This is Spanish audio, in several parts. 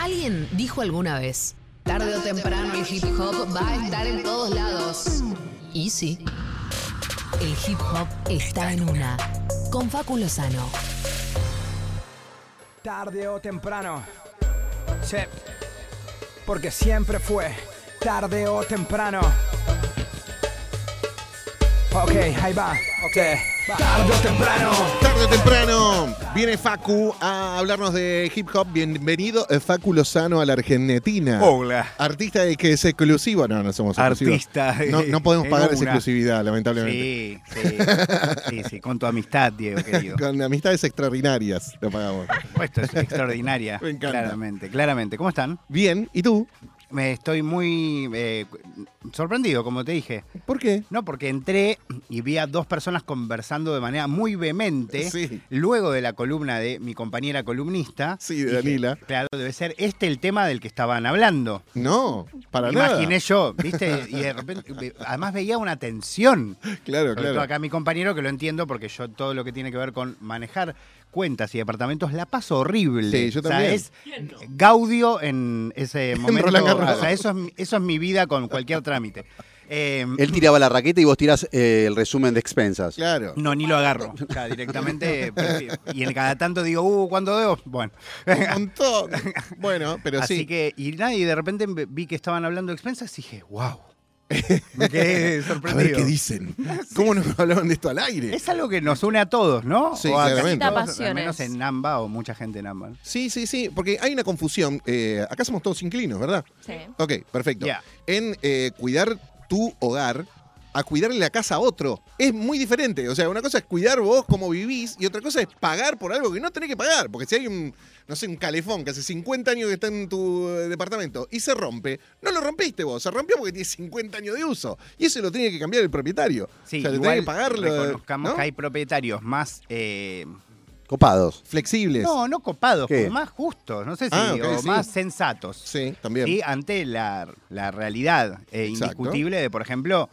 Alguien dijo alguna vez, tarde o temprano el hip hop va a estar en todos lados. Y sí, el hip hop está en una. Con Facu Lozano. Tarde o temprano. Sí. Porque siempre fue tarde o temprano. Ok, ahí va. Ok. Tarde o temprano. Tarde o temprano viene Facu a hablarnos de hip hop. Bienvenido, eh, Facu Lozano, a la Argentina. Hola. Artista de que es exclusivo. No, no somos exclusivos. Artista. No, no podemos pagar esa exclusividad, lamentablemente. Sí, sí, sí, sí, con tu amistad, Diego, querido. Con amistades extraordinarias lo pagamos. Esto es extraordinaria. Me encanta. Claramente, claramente. ¿Cómo están? Bien, ¿y tú? Me estoy muy eh, sorprendido, como te dije. ¿Por qué? No, porque entré y vi a dos personas conversando de manera muy vehemente. Sí. Luego de la columna de mi compañera columnista. Sí, de Dije, Danila. Claro, debe ser este el tema del que estaban hablando. No, para Imaginé nada. yo, ¿viste? Y de repente, además veía una tensión. Claro, Sobre todo claro. acá mi compañero, que lo entiendo porque yo todo lo que tiene que ver con manejar cuentas y departamentos la paso horrible. Sí, yo O sea, también. es Gaudio en ese momento. O sea, eso es, mi- eso es mi vida con cualquier trámite. Eh, Él tiraba la raqueta y vos tirás eh, el resumen de expensas. Claro. no, ni lo agarro. O sea, directamente. Y en cada tanto digo, uh, ¿cuándo debo? Bueno. Un montón. Bueno, pero Así sí. que, y nada, y de repente vi que estaban hablando de expensas y dije, wow. Me quedé A sorprendido. ver qué dicen. ¿Cómo nos hablaban de esto al aire? Es algo que nos une a todos, ¿no? Sí, o a claramente. todos, al menos en Namba o mucha gente en Namba. Sí, sí, sí, porque hay una confusión. Eh, acá somos todos inclinos, ¿verdad? Sí. Ok, perfecto. Ya. En eh, cuidar tu hogar a cuidarle la casa a otro. Es muy diferente. O sea, una cosa es cuidar vos cómo vivís y otra cosa es pagar por algo que no tenés que pagar. Porque si hay un, no sé, un calefón que hace 50 años que está en tu eh, departamento y se rompe, no lo rompiste vos, se rompió porque tiene 50 años de uso. Y eso lo tiene que cambiar el propietario. Sí, o sea, le igual tenés que pagarlo. reconozcamos ¿no? que hay propietarios más... eh, Copados. Flexibles. no, no copados, como más justos, no sé si, Ah, o sí. más sensatos. Sí, también. Sí, ante la, la realidad eh, indiscutible de, por ejemplo,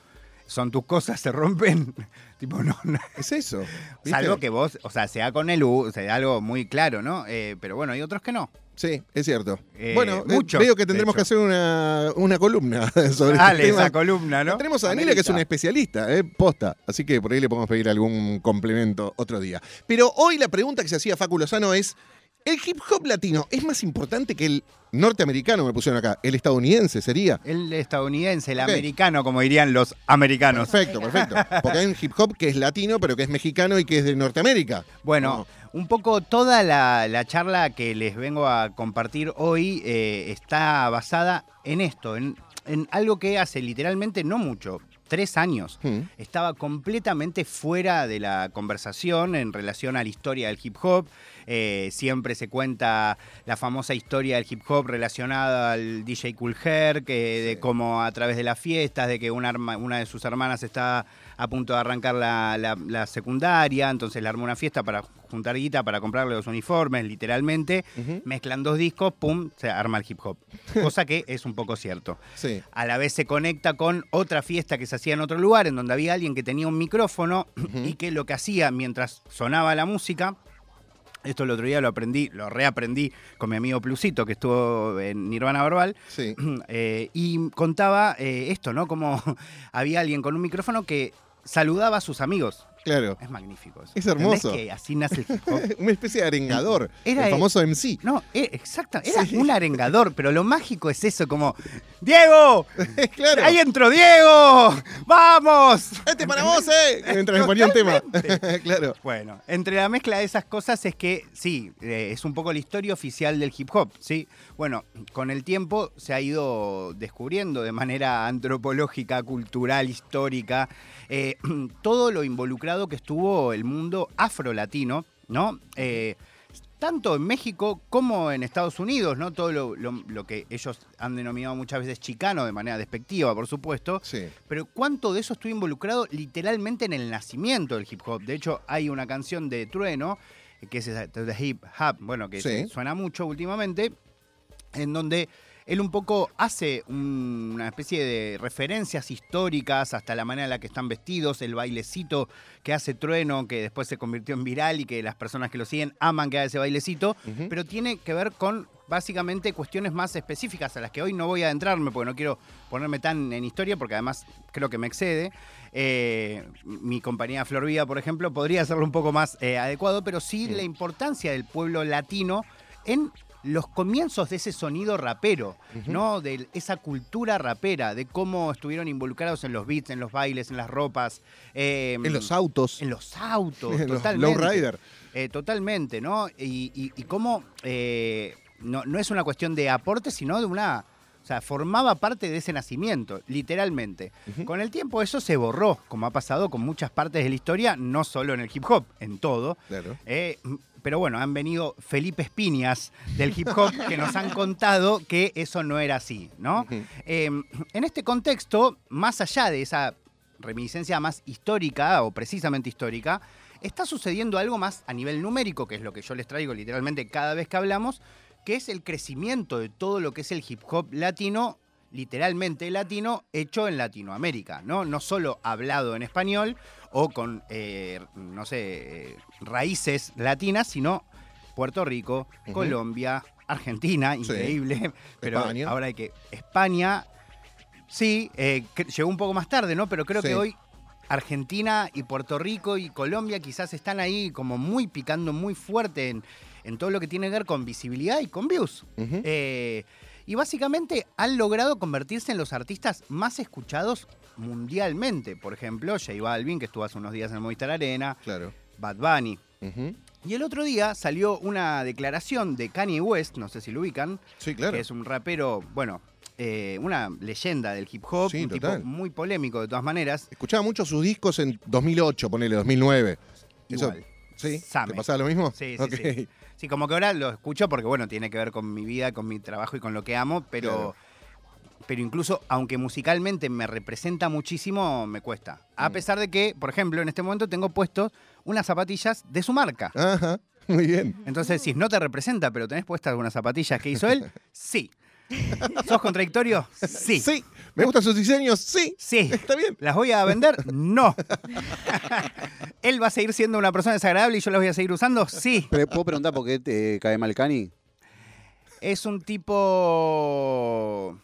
son tus cosas, se rompen. tipo, no, no. Es eso. ¿viste? Salvo que vos, o sea, sea con el U, o sea, algo muy claro, ¿no? Eh, pero bueno, hay otros que no. Sí, es cierto. Eh, bueno, eh, muchos, veo que tendremos que hacer una, una columna sobre Dale, este tema. esa columna, ¿no? Tenemos a Daniela, que es una especialista, ¿eh? posta. Así que por ahí le podemos pedir algún complemento otro día. Pero hoy la pregunta que se hacía Facu Lozano es: ¿el hip hop latino es más importante que el norteamericano? Me pusieron acá. ¿El estadounidense sería? El estadounidense, el americano, como dirían los americanos. Perfecto, perfecto. Porque hay un hip hop que es latino, pero que es mexicano y que es de Norteamérica. Bueno, un poco toda la, la charla que les vengo a compartir hoy eh, está basada en esto, en, en algo que hace literalmente no mucho, tres años. Hmm. Estaba completamente fuera de la conversación en relación a la historia del hip hop. Eh, siempre se cuenta la famosa historia del hip hop relacionada al DJ Cool Herc, que de cómo a través de las fiestas, de que una, arma- una de sus hermanas está a punto de arrancar la, la- la secundaria, entonces le armó una fiesta para juntar guita, para comprarle los uniformes, literalmente. Mezclan dos discos, pum, se arma el hip hop. Cosa que es un poco cierto. Sí. A la vez se conecta con otra fiesta que se hacía en otro lugar, en donde había alguien que tenía un micrófono y que lo que hacía mientras sonaba la música, esto el otro día lo aprendí, lo reaprendí con mi amigo Plusito, que estuvo en Nirvana Verbal, Sí. eh, y contaba eh, esto, ¿no? Como había alguien con un micrófono que saludaba a sus amigos. Claro. Es magnífico eso. Es ¿Entendés hermoso. que así nace el hip hop? Una especie de arengador. Era el famoso MC. No, eh, exacto, era Sí. un arengador, pero lo mágico es eso, como, ¡Diego! claro. ¡Ahí entró Diego! ¡Vamos! ¡Este para vos, eh! Mientras me ponía un tema. claro. Bueno, entre la mezcla de esas cosas es que, sí, eh, es un poco la historia oficial del hip hop, ¿sí? Bueno, con el tiempo se ha ido descubriendo de manera antropológica, cultural, histórica, eh, todo lo involucrado que estuvo el mundo afro-latino, ¿no? Eh, tanto en México como en Estados Unidos, ¿no? Todo lo, lo- lo que ellos han denominado muchas veces chicano, de manera despectiva, por supuesto. Sí. Pero cuánto de eso estuvo involucrado literalmente en el nacimiento del hip hop. De hecho, hay una canción de Trueno, que es The Hip Hop, bueno, que Sí. suena mucho últimamente, en donde él un poco hace un- una especie de referencias históricas hasta la manera en la que están vestidos, el bailecito que hace Trueno, que después se convirtió en viral y que las personas que lo siguen aman que haga ese bailecito, pero tiene que ver con básicamente cuestiones más específicas a las que hoy no voy a adentrarme porque no quiero ponerme tan en historia porque además creo que me excede. Eh, mi compañía Flor Vida, por ejemplo, podría hacerlo un poco más eh, adecuado, pero sí la importancia del pueblo latino en los comienzos de ese sonido rapero, ¿no? De esa cultura rapera, de cómo estuvieron involucrados en los beats, en los bailes, en las ropas. eh, En los autos. En los autos, En los totalmente. lowrider. Eh, totalmente, ¿no? Y, y- y cómo eh, no, no es una cuestión de aporte, sino de una. O sea, formaba parte de ese nacimiento, literalmente. Con el tiempo eso se borró, como ha pasado con muchas partes de la historia, no solo en el hip hop, en todo. Claro. Eh, pero bueno, han venido Felipe Espiñas del hip hop que nos han contado que eso no era así, ¿no? Eh, en este contexto, más allá de esa reminiscencia más histórica o precisamente histórica, está sucediendo algo más a nivel numérico, que es lo que yo les traigo literalmente cada vez que hablamos, que es el crecimiento de todo lo que es el hip hop latino, literalmente latino, hecho en Latinoamérica, ¿no? No solo hablado en español o con, eh, no sé, eh, raíces latinas, sino Puerto Rico. Colombia, Argentina, increíble, pero España. ahora hay que... España, sí, eh, llegó un poco más tarde, ¿no? Pero creo Sí. que hoy Argentina y Puerto Rico y Colombia quizás están ahí como muy picando muy fuerte en, en todo lo que tiene que ver con visibilidad y con views. Eh, y básicamente han logrado convertirse en los artistas más escuchados mundialmente. Por ejemplo, J Balvin, que estuvo hace unos días en el Movistar Arena, Claro. Bad Bunny. Y el otro día salió una declaración de Kanye West, no sé si lo ubican, Sí, claro. que es un rapero, bueno, eh, una leyenda del hip hop, Sí, un total. tipo muy polémico de todas maneras. Escuchaba mucho sus discos en 2008, ponele, 2009. Eso- Igual. ¿Sí? Same. ¿Te pasaba lo mismo? Sí, sí, Ok. sí. Sí, como que ahora lo escucho porque, bueno, tiene que ver con mi vida, con mi trabajo y con lo que amo, pero, Claro. pero incluso, aunque musicalmente me representa muchísimo, me cuesta. A Mm. pesar de que, por ejemplo, en este momento tengo puestos unas zapatillas de su marca. Ajá, muy bien. Entonces, si no te representa, pero tenés puestas algunas zapatillas que hizo él, sí. ¿Sos contradictorio? Sí. Sí. ¿Me gustan sus diseños? Sí. Sí. Está bien. ¿Las voy a vender? No. ¿Él va a seguir siendo una persona desagradable y yo las voy a seguir usando? Sí. Pero, ¿Puedo preguntar por qué te cae mal Cani? Es un tipo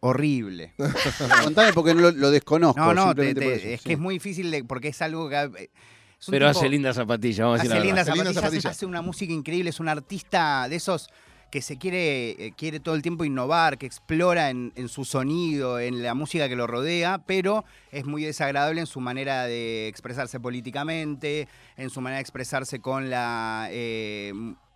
horrible. Contame porque no lo, lo desconozco. No, no, te- simplemente te- por eso, es sí. que es muy difícil de- porque es algo que... eh, es Pero tipo- hace lindas zapatillas, vamos a decir hace la lindas. Hace zapatillas, zapatillas. hace una música increíble, es un artista de esos que se quiere, eh, quiere todo el tiempo innovar, que explora en, su sonido, en la música que lo rodea, pero es muy desagradable en su manera de expresarse políticamente, en su manera de expresarse con la eh,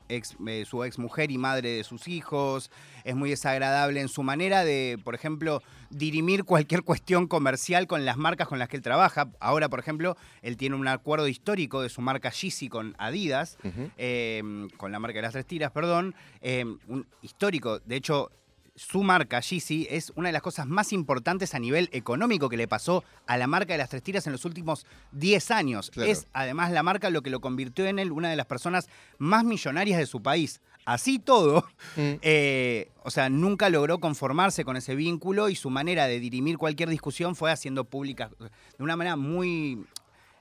ex- eh, su ex mujer y madre de sus hijos, es muy desagradable en su manera de, por ejemplo, dirimir cualquier cuestión comercial con las marcas con las que él trabaja. Ahora, por ejemplo, él tiene un acuerdo histórico de su marca Yeezy con Adidas, eh, con la marca de las tres tiras, perdón, eh, un histórico. De hecho, su marca Yeezy es una de las cosas más importantes a nivel económico que le pasó a la marca de las tres tiras en los últimos 10 años. Claro. Es además la marca lo que lo convirtió en él una de las personas más millonarias de su país. Así todo, Mm. eh, o sea, nunca logró conformarse con ese vínculo y su manera de dirimir cualquier discusión fue haciendo pública de una manera muy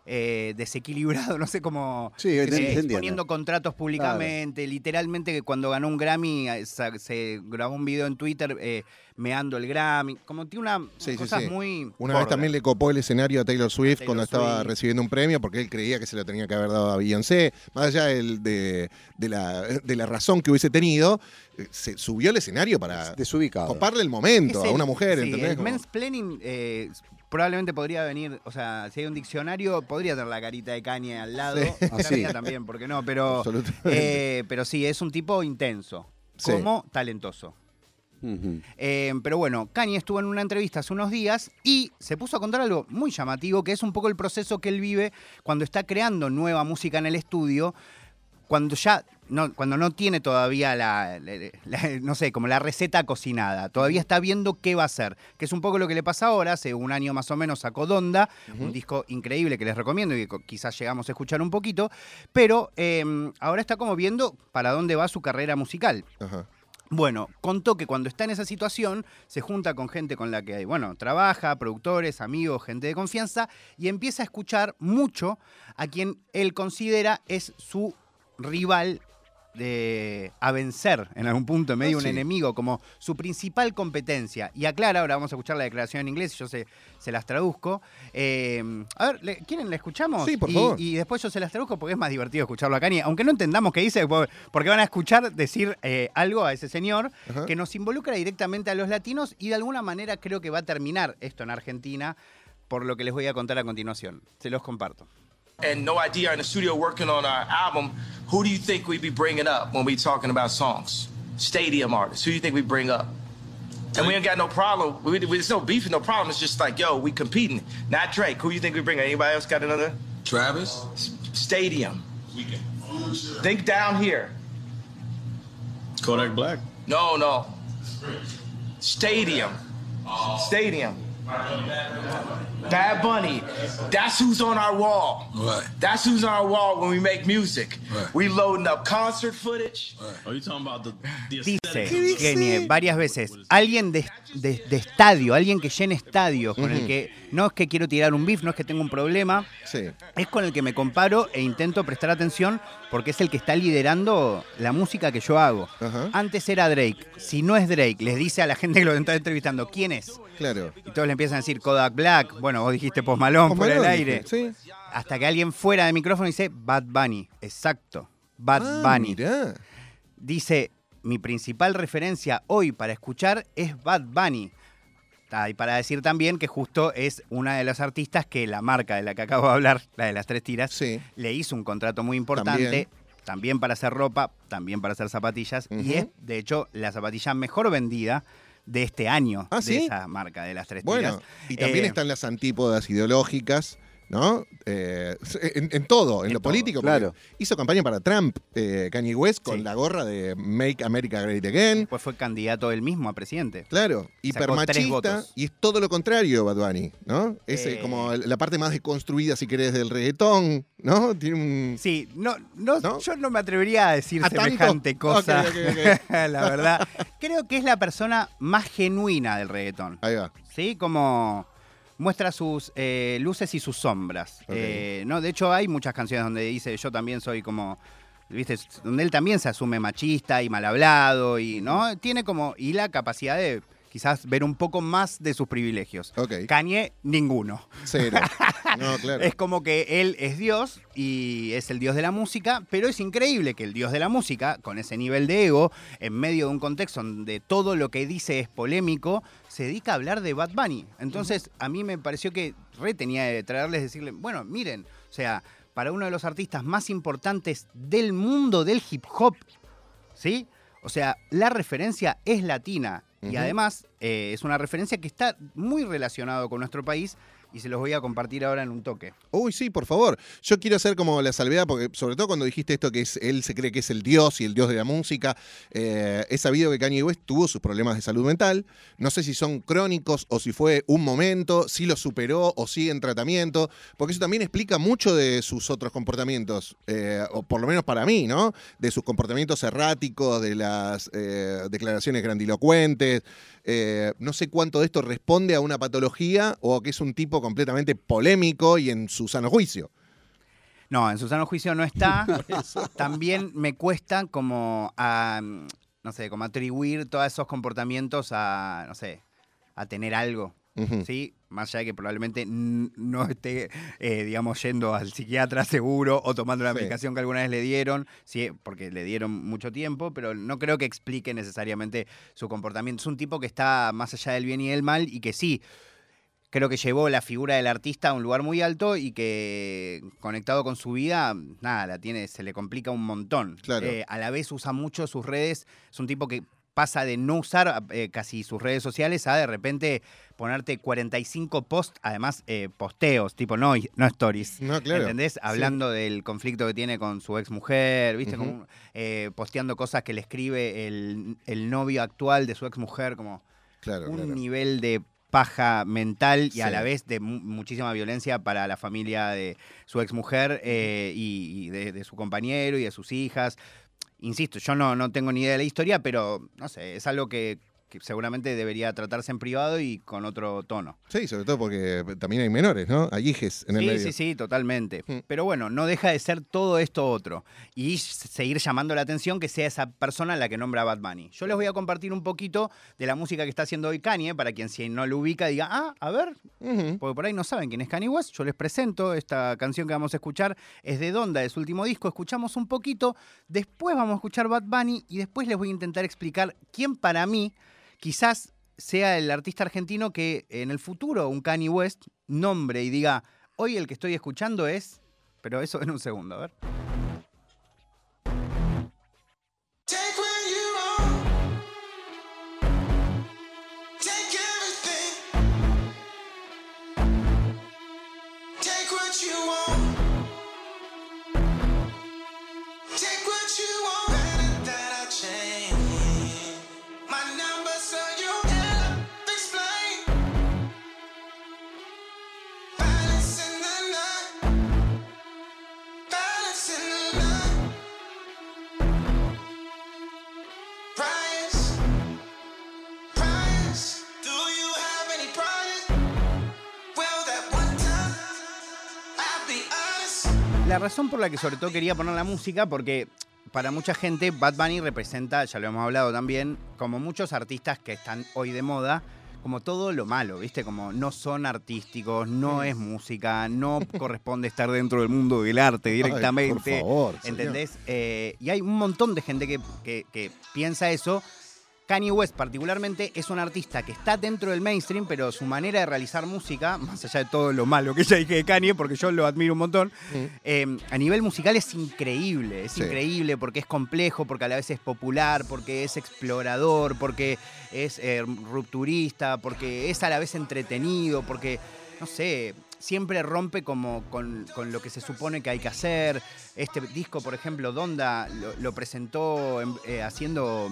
eh, desequilibrado, no sé cómo... Sí, se- eh, exponiendo contratos públicamente, literalmente que cuando ganó un Grammy eh, se grabó un video en Twitter eh, meando el Grammy, como tiene una Sí, cosas sí. muy... Una vez también le copó el escenario a Taylor Swift Taylor cuando estaba recibiendo un premio porque él creía que se lo tenía que haber dado a Beyoncé. Más allá del- de, de la, de la razón que hubiese tenido, se subió al escenario para Desubicado. coparle el momento Es a el- una mujer, sí, ¿entendés? El Como- mansplaining eh, probablemente podría venir, o sea, si hay un diccionario, podría tener la carita de Kanye al lado. Sí. Ah, sí. también, ¿por qué no? Pero, eh, pero sí, es un tipo intenso, Sí. como talentoso. Eh, pero bueno, Kanye estuvo en una entrevista hace unos días y se puso a contar algo muy llamativo, que es un poco el proceso que él vive cuando está creando nueva música en el estudio, cuando ya no, cuando no tiene todavía la, la- la- no sé, como la receta cocinada, todavía está viendo qué va a hacer, que es un poco lo que le pasa ahora, hace un año más o menos sacó Donda, un disco increíble que les recomiendo y que quizás llegamos a escuchar un poquito, pero eh, ahora está como viendo para dónde va su carrera musical. Ajá. Bueno, contó que cuando está en esa situación se junta con gente con la que, bueno, trabaja, productores, amigos, gente de confianza, y empieza a escuchar mucho a quien él considera es su rival de, a vencer en algún punto, en medio de un sí. enemigo, como su principal competencia. Y aclara, ahora vamos a escuchar la declaración en inglés, yo se, se las traduzco. Eh, a ver, ¿le- ¿quieren la escuchamos? Sí, por Y- favor. Y, después yo se las traduzco porque es más divertido escucharlo acá, ni- aunque no entendamos qué dice, por- porque van a escuchar decir eh, algo a ese señor Ajá. que nos involucra directamente a los latinos y de alguna manera creo que va a terminar esto en Argentina por lo que les voy a contar a continuación. Se los comparto. And No Idea are in the studio working on our album, who do you think we'd be bringing up when we talking about songs? Stadium artists. Who do you think we bring up? And we ain't got no problem. We, we, there's no beef and no problem. It's just like, yo, we competing. Not Drake. Who do you think we bring? Anybody else got another? Travis? S- Stadium. Think down here. Kodak Black? No, no. Stadium. Stadium. Bad Bunny. That's who's on our wall. Right. That's who's on our wall when we make music. Right. We loading up concert footage. Are you talking about the, the Dice Kenie varias veces, alguien de, de- de estadio, alguien que llene estadios, con el que no es que quiero tirar un beef, no es que tengo un problema, Sí. es con el que me comparo e intento prestar atención porque es el que está liderando la música que yo hago. Ajá. Antes era Drake. Si no es Drake, les dice a la gente que lo está entrevistando, ¿quién es? Claro. Y todos le empiezan a decir Kodak Black, bueno, vos dijiste Post Malone, Post fuera del Malone, aire. dije, Sí. Hasta que alguien fuera del micrófono dice Bad Bunny. Exacto. Bad Ah, Bunny. mirá. Dice, mi principal referencia hoy para escuchar es Bad Bunny. Ah, y para decir también que justo es una de las artistas que la marca de la que acabo de hablar, la de las tres tiras, Sí. le hizo un contrato muy importante, También. también, para hacer ropa, también para hacer zapatillas, y es, de hecho, la zapatilla mejor vendida de este año ¿Ah, de sí? esa marca de las tres Bueno, tiras. y también Eh, están las antípodas ideológicas, ¿no? Eh, en, en todo, en, En lo todo, político. claro. Hizo campaña para Trump, eh, Kanye West, con Sí. la gorra de Make America Great Again. Después fue candidato él mismo a presidente. Claro, hipermachista y es todo lo contrario Bad Bunny, ¿no? Es eh, Eh. como la parte más deconstruida, si querés, del reggaetón, ¿no? Tiene un... Sí, no, no, ¿No? yo no me atrevería a decir ¿A tanto? semejante cosa. La verdad. Creo que es la persona más genuina del reggaetón. Ahí va. ¿Sí? Como muestra sus eh, luces y sus sombras. Eh, no, de hecho, hay muchas canciones donde dice yo también soy como. ¿Viste? Donde él también se asume machista y mal hablado. Y, ¿no? Tiene como. Y la capacidad de quizás ver un poco más de sus privilegios. Ok. Kanye, ninguno. Cero. No, claro. Es como que él es Dios y es el Dios de la música, pero es increíble que el Dios de la música, con ese nivel de ego, en medio de un contexto donde todo lo que dice es polémico, se dedica a hablar de Bad Bunny. Entonces, a mí me pareció que re tenía de traerles, decirle, bueno, miren, o sea, para uno de los artistas más importantes del mundo del hip hop, ¿sí? O sea, la referencia es latina y además eh, es una referencia que está muy relacionado con nuestro país y se los voy a compartir ahora en un toque. Uy, sí, por favor. Yo quiero hacer como la salvedad, porque sobre todo cuando dijiste esto que es, él se cree que es el dios y el dios de la música, eh, he sabido que Kanye West tuvo sus problemas de salud mental. No sé si son crónicos o si fue un momento, si lo superó o sigue en tratamiento, porque eso también explica mucho de sus otros comportamientos, eh, o por lo menos para mí, ¿no? De sus comportamientos erráticos, de las eh, declaraciones grandilocuentes. Eh, no sé cuánto de esto responde a una patología o que es un tipo completamente polémico y en su sano juicio. No, en su sano juicio no está. También me cuesta como a, no sé, como atribuir todos esos comportamientos a, no sé, a tener algo. ¿Sí? Más allá de que probablemente no esté, eh, digamos, yendo al psiquiatra seguro o tomando la Sí. medicación que alguna vez le dieron, sí, porque le dieron mucho tiempo, pero no creo que explique necesariamente su comportamiento. Es un tipo que está más allá del bien y del mal y que sí, creo que llevó la figura del artista a un lugar muy alto y que conectado con su vida, nada, la tiene, se le complica un montón. Claro. Eh, a la vez usa mucho sus redes, es un tipo que pasa de no usar eh, casi sus redes sociales a de repente ponerte 45 posts, además eh, posteos, tipo no, no stories. No, claro. ¿Entendés? Hablando del conflicto que tiene con su ex mujer, ¿viste? Como, eh, posteando cosas que le escribe el, el novio actual de su ex mujer, como Claro, un claro. nivel de paja mental y a la vez de mu- muchísima violencia para la familia de su exmujer eh, y, y de, de su compañero y de sus hijas. Insisto, yo no, no tengo ni idea de la historia, pero no sé, es algo que, que seguramente debería tratarse en privado y con otro tono. Sí, sobre todo porque también hay menores, ¿no? Hay hijes en el Sí, medio. sí, sí, totalmente. Mm. Pero bueno, no deja de ser todo esto otro. Y seguir llamando la atención que sea esa persona la que nombra a Bad Bunny. Yo les voy a compartir un poquito de la música que está haciendo hoy Kanye, para quien si no lo ubica diga, ah, a ver, porque por ahí no saben quién es Kanye West. Yo les presento esta canción que vamos a escuchar. Es de Donda, de su último disco. Escuchamos un poquito. Después vamos a escuchar Bad Bunny y después les voy a intentar explicar quién para mí quizás sea el artista argentino que en el futuro un Kanye West nombre y diga, hoy el que estoy escuchando es... Pero eso en un segundo, a ver. La razón por la que sobre todo quería poner la música, porque para mucha gente Bad Bunny representa, ya lo hemos hablado también, como muchos artistas que están hoy de moda, como todo lo malo, ¿viste? Como no son artísticos, no es música, no corresponde estar dentro del mundo del arte directamente. Ay, por favor. ¿Entendés? Eh, y hay un montón de gente que, que- que piensa eso. Kanye West particularmente es un artista que está dentro del mainstream, pero su manera de realizar música, más allá de todo lo malo que ya dije de Kanye, porque yo lo admiro un montón, eh, a nivel musical es increíble, es Sí. increíble porque es complejo, porque a la vez es popular, porque es explorador, porque es eh, rupturista, porque es a la vez entretenido, porque, no sé, siempre rompe como con, con lo que se supone que hay que hacer. Este disco, por ejemplo, Donda lo, lo presentó en- eh, haciendo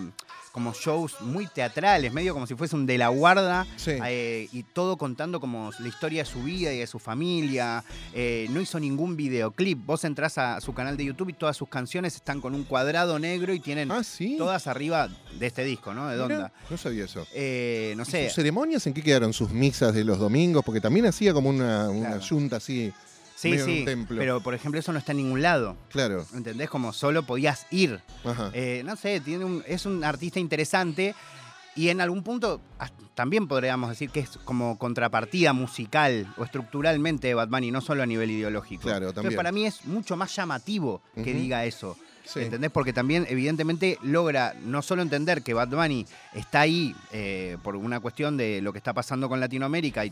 como shows muy teatrales, medio como si fuese un de la guarda, Sí. eh, y todo contando como la historia de su vida y de su familia. Eh, no hizo ningún videoclip. Vos entrás a su canal de YouTube y todas sus canciones están con un cuadrado negro y tienen Ah, sí. todas arriba de este disco, ¿no? De Donda. No sabía eso. Eh, no ¿Y sé. ¿Sus ceremonias en qué quedaron? ¿Sus misas de los domingos? Porque también hacía como una, una Claro. yunta así. Sí, sí. un templo. Pero, por ejemplo, eso no está en ningún lado. Claro. ¿Entendés? Como solo podías ir. Ajá. Eh, no sé, tiene un- es un artista interesante y en algún punto también podríamos decir que es como contrapartida musical o estructuralmente de Bad Bunny, no solo a nivel ideológico. Claro, Entonces, también. para mí es mucho más llamativo que diga eso. Sí. ¿Entendés? Porque también, evidentemente, logra no solo entender que Bad Bunny está ahí eh, por una cuestión de lo que está pasando con Latinoamérica,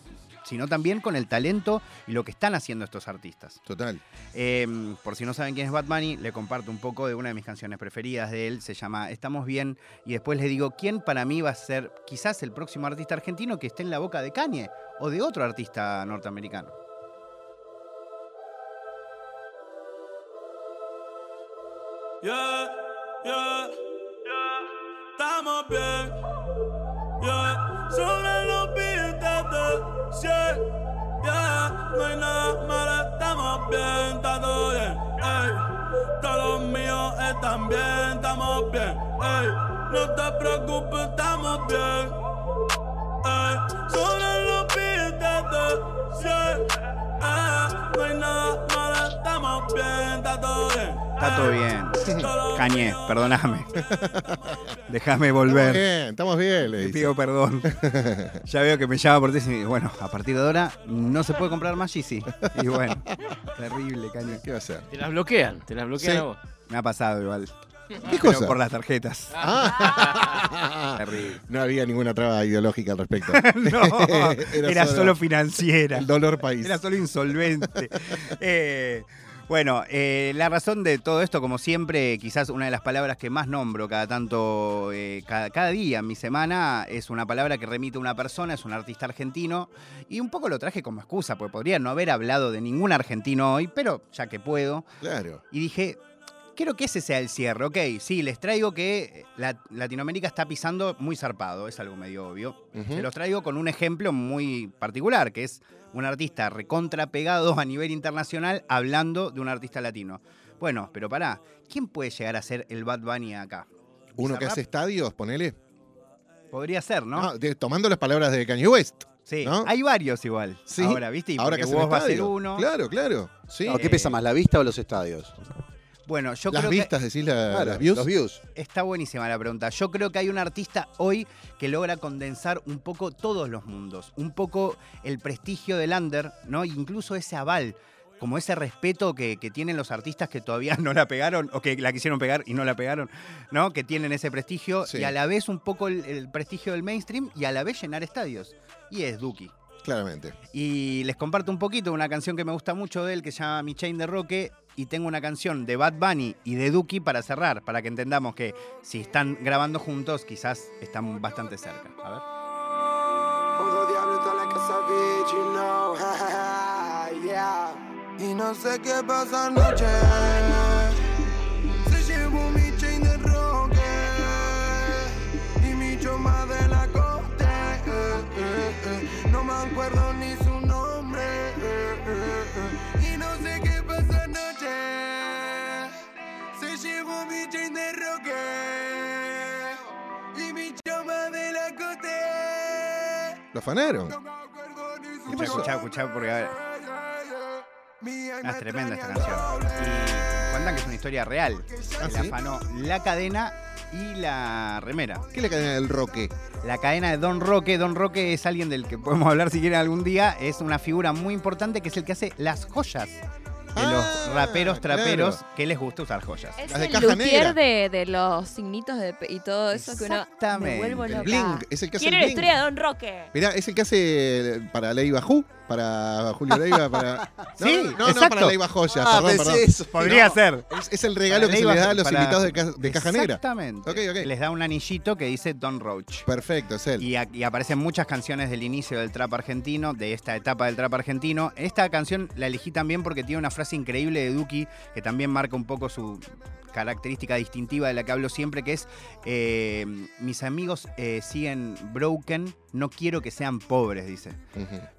sino también con el talento y lo que están haciendo estos artistas. Total. Eh, por si no saben quién es Bad Bunny, le comparto un poco de una de mis canciones preferidas de él, se llama Estamos Bien, y después les digo quién para mí va a ser quizás el próximo artista argentino que esté en la boca de Kanye o de otro artista norteamericano. Yeah, yeah, estamos bien. Yeah, sobre los billetes de 100. Yeah, no hay nada malo, estamos bien, está todo bien. Ey, todos los míos están bien, estamos bien. Ey, no te preocupes, estamos bien. Ey, sobre los billetes de 100. Yeah, no hay nada malo, estamos bien, está todo bien. Está todo bien. Kanye, perdóname. Déjame Estamos volver. bien, estamos bien, le Te dice. pido perdón. Ya veo que me llama por teléfono y dice, bueno, a partir de ahora no se puede comprar más Yeezy. Y bueno, terrible, Kanye. ¿Qué va a hacer? Te las bloquean, te las bloquean Sí. a vos. Me ha pasado igual. ¿Qué Pero cosa? por las tarjetas. Ah. Terrible. no había ninguna traba ideológica al respecto. No, era, solo, financiera. el dolor país. Era solo insolvente. Eh, bueno, eh, la razón de todo esto, como siempre, quizás una de las palabras que más nombro cada tanto, eh, cada, cada día en mi semana, es una palabra que remite a una persona, es un artista argentino, y un poco lo traje como excusa, porque podría no haber hablado de ningún argentino hoy, pero ya que puedo, Claro. y dije, quiero que ese sea el cierre, ok, sí, les traigo que la- Latinoamérica está pisando muy zarpado, es algo medio obvio. Ujú. Se los traigo con un ejemplo muy particular, que es un artista recontra pegado a nivel internacional hablando de un artista latino. Bueno, pero pará, ¿quién puede llegar a ser el Bad Bunny acá? Uno que hace estadios, ponele. Podría ser, ¿no? No, de- tomando las palabras de Kanye West. sí, ¿no? hay varios igual. Sí. Ahora, ¿viste? Y Ahora que vos va a ser uno. Claro, claro. Sí. No, ¿Qué pesa más, la vista o los estadios? Bueno, yo las creo vistas, decís, la- Claro, las views. Los views. que está buenísima la pregunta. Yo creo que hay un artista hoy que logra condensar un poco todos los mundos, un poco el prestigio del under, ¿no? Incluso ese aval, como ese respeto que, que tienen los artistas que todavía no la pegaron o que la quisieron pegar y no la pegaron, ¿no? Que tienen ese prestigio Sí. y a la vez un poco el, el prestigio del mainstream y a la vez llenar estadios. Y es Duki. Claramente. Y les comparto un poquito una canción que me gusta mucho de él que se llama Mi Chain de Roque. Y tengo una canción de Bad Bunny y de Duki para cerrar, para que entendamos que si están grabando juntos, quizás están bastante cerca. A ver. Se llevó mi chain de roque eh, eh, eh. No me acuerdo Se llevó mi chain de roque y mi choma de la corte. Lo afanaron. Escuchá, escuchá, escuchá, porque a ver, ah, es tremenda esta canción. Y cuentan que es una historia real. ¿Ah, Le sí? afanó la cadena y la remera. ¿Qué es la cadena del Roque? La cadena de Don Roque. Don Roque es alguien del que podemos hablar si quieren algún día. Es una figura muy importante que es el que hace las joyas raperos traperos claro. que les gusta usar joyas. Es Las de el caja luthier negra. de, de los signitos de pe- y todo eso que uno me Exactamente. vuelvo El loca. bling. Es el que hace Quiero el la bling. historia de Don Roque. Mirá, es el que hace para Ley Bajú, para Julio Leiva, para. No, Sí, no, no, para Leiva Joya, Ah, perdón, perdón. eso. Podría No, ser. Es, es el regalo Para que se le da a los para- invitados de, ca- de Caja Negra. Exactamente. Ok, ok. Les da un anillito que dice Don Roach. Perfecto, es él. Y, a- y aparecen muchas canciones del inicio del trap argentino, de esta etapa del trap argentino. Esta canción la elegí también porque tiene una frase increíble de Duki que también marca un poco su característica distintiva de la que hablo siempre, que es eh, mis amigos eh, siguen broken, no quiero que sean pobres, dice.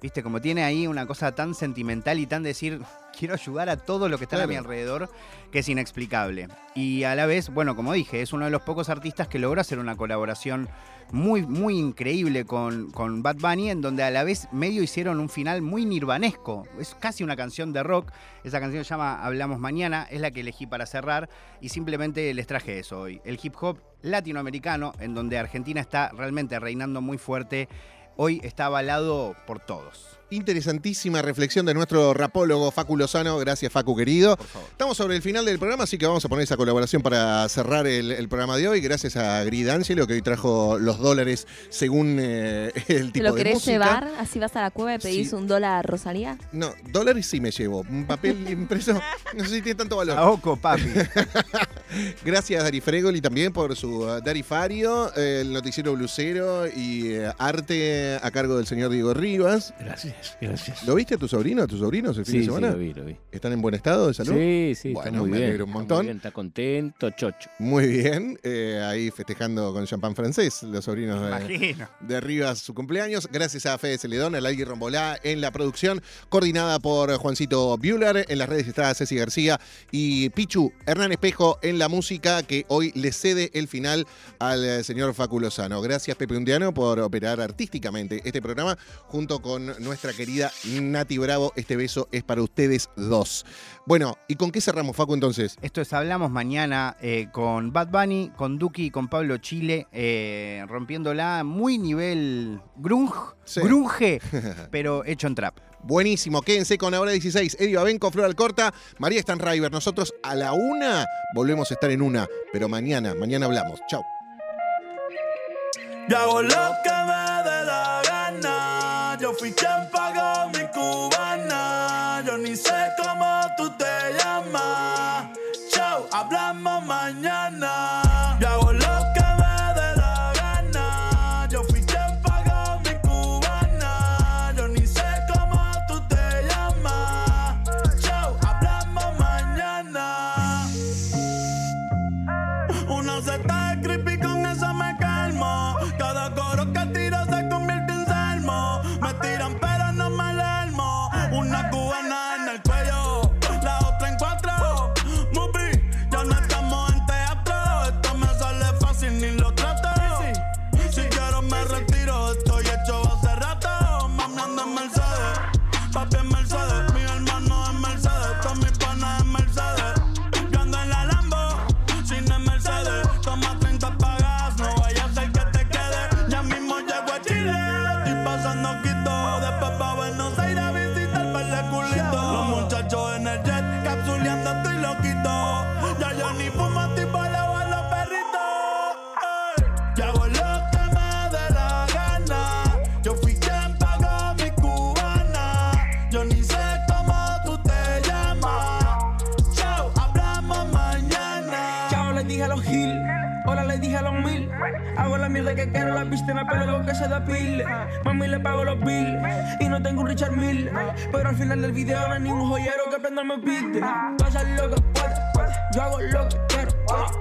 Viste, como tiene ahí una cosa tan sentimental y tan decir, quiero ayudar a todos los que están a mi alrededor, que es inexplicable. Y a la vez, bueno, como dije, es uno de los pocos artistas que logró hacer una colaboración muy, muy increíble con, con Bad Bunny, en donde a la vez medio hicieron un final muy nirvanesco. Es casi una canción de rock. Esa canción se llama Hablamos Mañana, es la que elegí para cerrar y simplemente les traje eso hoy. El hip hop latinoamericano, en donde Argentina está realmente reinando muy fuerte, hoy está avalado por todos. Interesantísima reflexión de nuestro rapólogo Facu Lozano. Gracias, Facu, querido. Estamos sobre el final del programa, así que vamos a poner esa colaboración para cerrar el, el programa de hoy. Gracias a Grid Angelo, que hoy trajo los dólares según eh, el ¿Te tipo lo de querés música. llevar? Así vas a la cueva y pedís Sí. un dólar a Rosalía. No, dólares sí me llevo. Un papel impreso, no sé si tiene tanto valor. Saoco, papi. Gracias Dari Fregoli también por su uh, Darifario, eh, el noticiero blusero y eh, arte a cargo del señor Diego Rivas. Gracias, gracias. ¿Lo viste a tu sobrino, a tus sobrinos el fin Sí, de sí, semana? lo vi, lo vi. ¿Están en buen estado de salud? Sí, sí, Bueno, está muy me bien. alegro un está muy montón. bien, está contento, chocho. Muy bien, eh, ahí festejando con champán francés, los sobrinos de, Imagino. de Rivas su cumpleaños. Gracias a Fede Celedón, a Lagui Rombolá en la producción, coordinada por Juancito Bueller. En las redes está Ceci García y Pichu Hernán Espejo en la música, que hoy le cede el final al eh, señor Facu Lozano. Gracias, Pepe Undiano, por operar artísticamente este programa junto con nuestra querida Nati Bravo. Este beso es para ustedes dos. Bueno, ¿y con qué cerramos, Facu, entonces? Esto es Hablamos mañana eh, con Bad Bunny, con Duki y con Pablo Chile, eh, rompiéndola muy nivel grunge, Sí. grunge, pero hecho en trap. Buenísimo, quédense con Ahora 16. Eddie Abenco, Flor Alcorta, María Stanriver. Nosotros a la una volvemos a estar en una, pero mañana, mañana hablamos. Chau. Yo fui quien pagó mi cubana. mierda que quiero la pista me pelo que se despile. Mami le pago los bills y no tengo un Richard Mille. Pero al final del video no hay ningún joyero que prenderme piste. Tú haces lo que puedes, yo hago lo que quiero.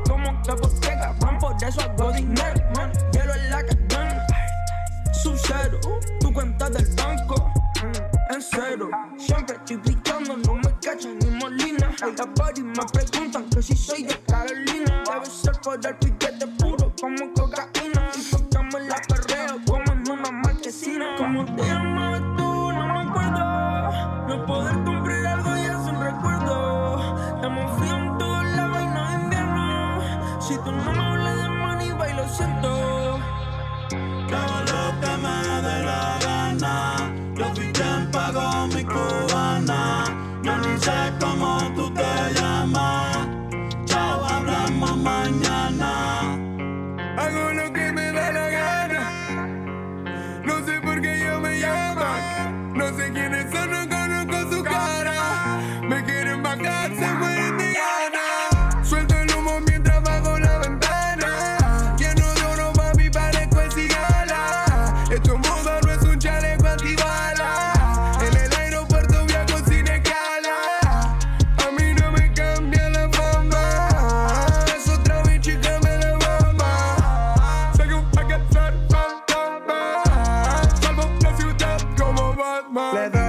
Como que por qué, van por eso hago dinero. Man, hielo en la cadena, sub-cero, tu cuenta del banco. En cero, siempre estoy picando, no me cachan ni molina. Las party me preguntan que si soy de Carolina. Debe ser por el should know. my. Leather